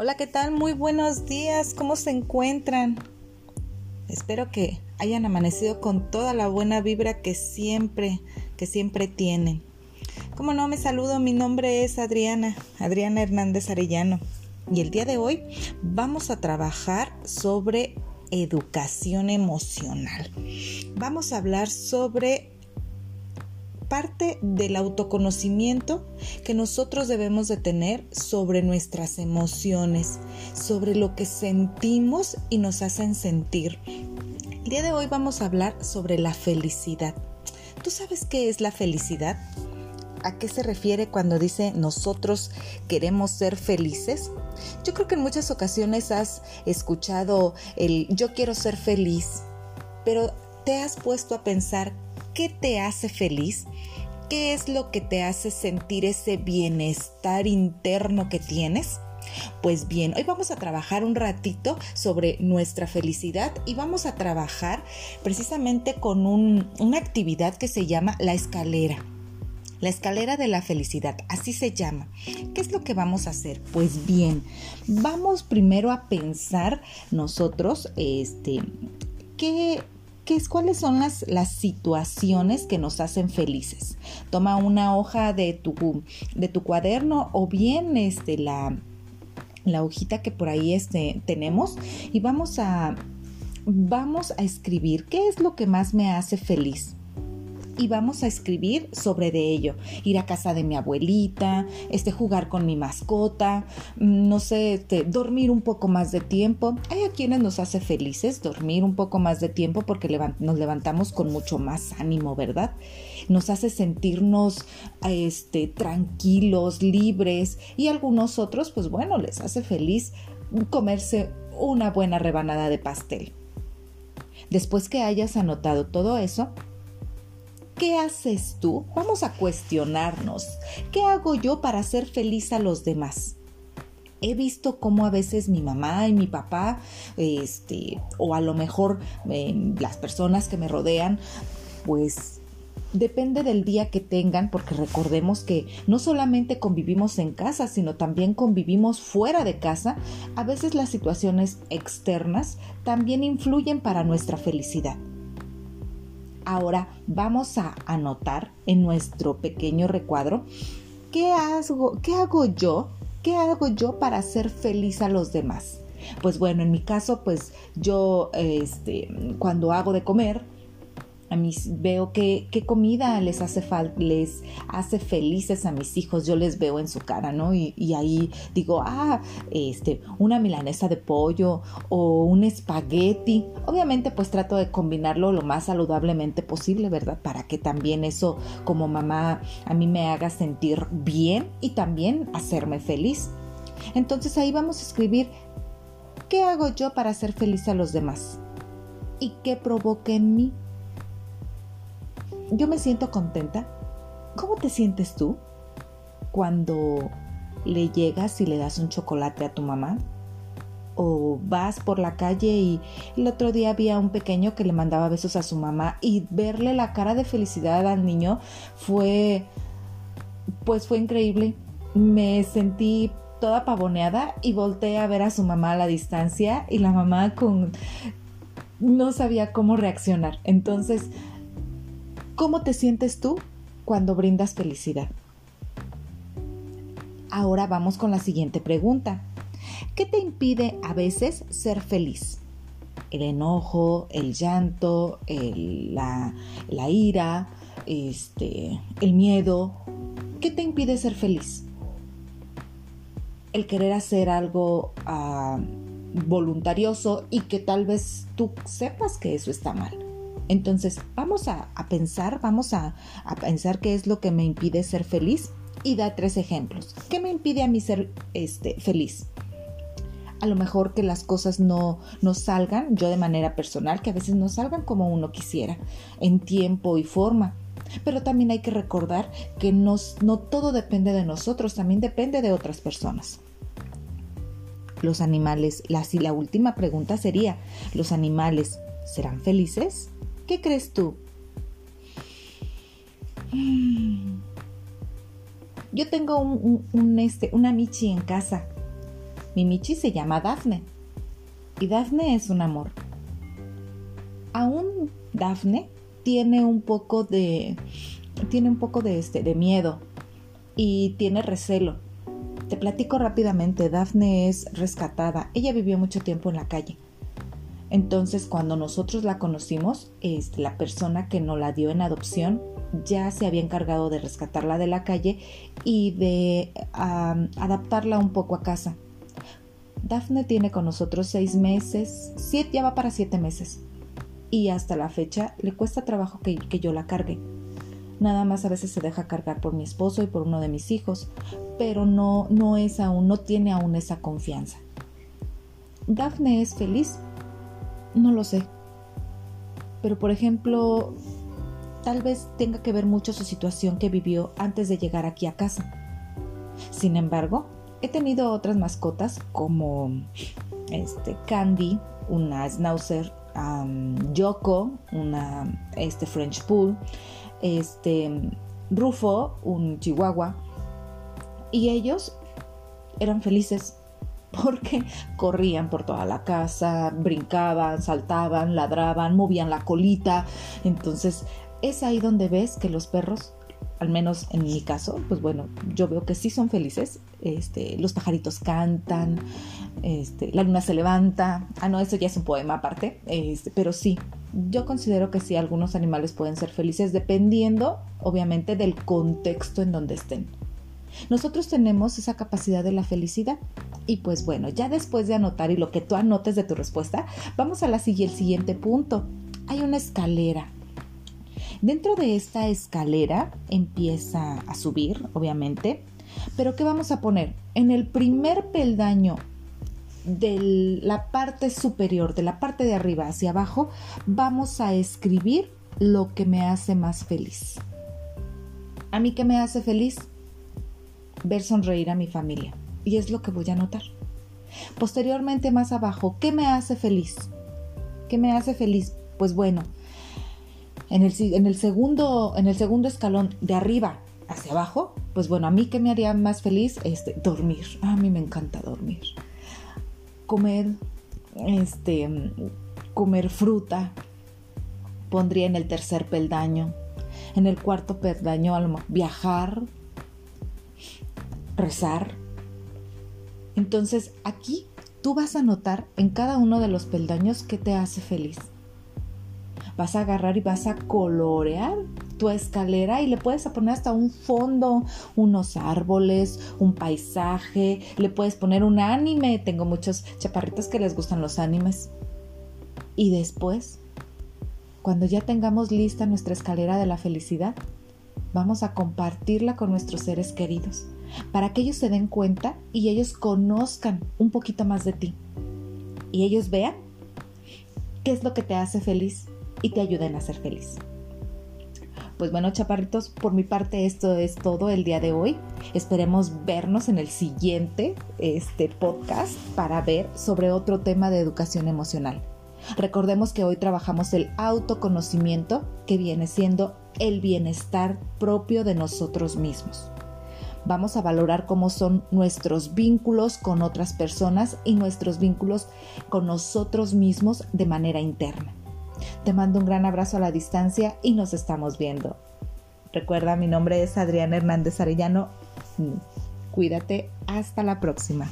Hola, ¿qué tal? Muy buenos días. ¿Cómo se encuentran? Espero que hayan amanecido con toda la buena vibra que siempre, que siempre tienen. Como no, me saludo. Mi nombre es Adriana, Adriana Hernández Arellano. Y el día de hoy vamos a trabajar sobre educación emocional. Vamos a hablar sobre parte del autoconocimiento que nosotros debemos de tener sobre nuestras emociones, sobre lo que sentimos y nos hacen sentir. El día de hoy vamos a hablar sobre la felicidad. ¿Tú sabes qué es la felicidad? ¿A qué se refiere cuando dice nosotros queremos ser felices? Yo creo que en muchas ocasiones has escuchado el yo quiero ser feliz, pero ¿te has puesto a pensar qué te hace feliz? ¿Qué es lo que te hace sentir ese bienestar interno que tienes? Pues bien, hoy vamos a trabajar un ratito sobre nuestra felicidad y vamos a trabajar precisamente con una actividad que se llama la escalera. La escalera de la felicidad, así se llama. ¿Qué es lo que vamos a hacer? Pues bien, vamos primero a pensar nosotros, este, qué es, cuáles son las, las situaciones que nos hacen felices. Toma una hoja de tu, de tu cuaderno o bien este, la, la hojita que por ahí este, tenemos y vamos a, vamos a escribir qué es lo que más me hace feliz y vamos a escribir sobre de ello. Ir a casa de mi abuelita, este, jugar con mi mascota, mm, no sé, este, dormir un poco más de tiempo. Hay a quienes nos hace felices dormir un poco más de tiempo porque nos levantamos con mucho más ánimo, ¿verdad? Nos hace sentirnos este, tranquilos, libres y algunos otros, pues bueno, les hace feliz comerse una buena rebanada de pastel. Después que hayas anotado todo eso, ¿Qué haces tú? Vamos a cuestionarnos. ¿Qué hago yo para hacer feliz a los demás? He visto cómo a veces mi mamá y mi papá, este, o a lo mejor eh, las personas que me rodean, pues depende del día que tengan, porque recordemos que no solamente convivimos en casa, sino también convivimos fuera de casa. A veces las situaciones externas también influyen para nuestra felicidad. Ahora vamos a anotar en nuestro pequeño recuadro qué hago, qué hago yo, qué hago yo para hacer feliz a los demás. Pues bueno, en mi caso, pues yo, este, cuando hago de comer, veo qué, comida les hace les hace felices a mis hijos, yo les veo en su cara, ¿no? Y, y, ahí digo, ah, este, una milanesa de pollo o un espagueti. Obviamente, pues trato de combinarlo lo más saludablemente posible, ¿verdad? Para que también eso, como mamá, a mí me haga sentir bien y también hacerme feliz. Entonces ahí vamos a escribir, ¿qué hago yo para hacer feliz a los demás? ¿Y qué provoca en mí? Yo me siento contenta. ¿Cómo te sientes tú cuando le llegas y le das un chocolate a tu mamá? O vas por la calle y el otro día había un pequeño que le mandaba besos a su mamá y verle la cara de felicidad al niño fue, pues fue increíble. Me sentí toda pavoneada y volteé a ver a su mamá a la distancia y la mamá con no sabía cómo reaccionar. Entonces, ¿Cómo te sientes tú cuando brindas felicidad? Ahora vamos con la siguiente pregunta. ¿Qué te impide a veces ser feliz? El enojo, el llanto, la, ira, este, el miedo. ¿Qué te impide ser feliz? El querer hacer algo ah, voluntarioso y que tal vez tú sepas que eso está mal. Entonces, vamos a, pensar, vamos a, pensar qué es lo que me impide ser feliz y da tres ejemplos. ¿Qué me impide a mí ser este, feliz? A lo mejor que las cosas no, no salgan, yo de manera personal, que a veces no salgan como uno quisiera, en tiempo y forma. Pero también hay que recordar que no todo depende de nosotros, también depende de otras personas. Los animales, la, la última pregunta sería, ¿los animales serán felices? ¿Qué crees tú? Yo tengo un, este, una Michi en casa. Mi Michi se llama Dafne y Dafne es un amor. Aún Dafne tiene un poco de tiene un poco de este de miedo y tiene recelo. Te platico rápidamente, Dafne es rescatada. Ella vivió mucho tiempo en la calle. Entonces, cuando nosotros la conocimos, este, la persona que nos la dio en adopción ya se había encargado de rescatarla de la calle y de adaptarla un poco a casa. Dafne tiene con nosotros seis meses, siete, ya va para siete meses. Y hasta la fecha le cuesta trabajo que, que yo la cargue. Nada más a veces se deja cargar por mi esposo y por uno de mis hijos, pero no, no es aún, no tiene aún esa confianza. Dafne es feliz, no lo sé. Pero por ejemplo, tal vez tenga que ver mucho su situación que vivió antes de llegar aquí a casa. Sin embargo, he tenido otras mascotas como este Candy, una Schnauzer, Yoko, una este French Pool, este Rufo, un Chihuahua, y ellos eran felices porque corrían por toda la casa, brincaban, saltaban, ladraban, movían la colita. Entonces es ahí donde ves que los perros, al menos en mi caso, pues bueno, yo veo que sí son felices. Este, los pajaritos cantan, este, la luna se levanta. Ah, no, eso ya es un poema aparte. Este, pero sí, yo considero que sí, algunos animales pueden ser felices dependiendo, obviamente, del contexto en donde estén. Nosotros tenemos esa capacidad de la felicidad. Y pues bueno, ya después de anotar y lo que tú anotes de tu respuesta, vamos a la siguiente punto. Hay una escalera. Dentro de esta escalera empieza a subir, obviamente. Pero ¿qué vamos a poner? En el primer peldaño de la parte superior, de la parte de arriba hacia abajo, vamos a escribir lo que me hace más feliz. ¿A mí qué me hace feliz? Ver sonreír a mi familia. Y es lo que voy a anotar. Posteriormente, más abajo, ¿qué me hace feliz? ¿Qué me hace feliz? Pues bueno, en el, en el, segundo, en el segundo escalón de arriba hacia abajo, pues bueno, a mí qué me haría más feliz, este, dormir. A mí me encanta dormir comer, este, comer fruta, pondría en el tercer peldaño. En el cuarto peldaño, viajar, rezar. Entonces aquí tú vas a notar en cada uno de los peldaños que te hace feliz. Vas a agarrar y vas a colorear tu escalera y le puedes poner hasta un fondo, unos árboles, un paisaje, le puedes poner un anime. Tengo muchos chaparritos que les gustan los animes. Y después, cuando ya tengamos lista nuestra escalera de la felicidad, vamos a compartirla con nuestros seres queridos, para que ellos se den cuenta y ellos conozcan un poquito más de ti. Y ellos vean qué es lo que te hace feliz y te ayuden a ser feliz. Pues bueno, chaparritos, por mi parte esto es todo el día de hoy. Esperemos vernos en el siguiente este podcast para ver sobre otro tema de educación emocional. Recordemos que hoy trabajamos el autoconocimiento que viene siendo el bienestar propio de nosotros mismos. Vamos a valorar cómo son nuestros vínculos con otras personas y nuestros vínculos con nosotros mismos de manera interna. Te mando un gran abrazo a la distancia y nos estamos viendo. Recuerda, mi nombre es Adriana Hernández Arellano. Cuídate, hasta la próxima.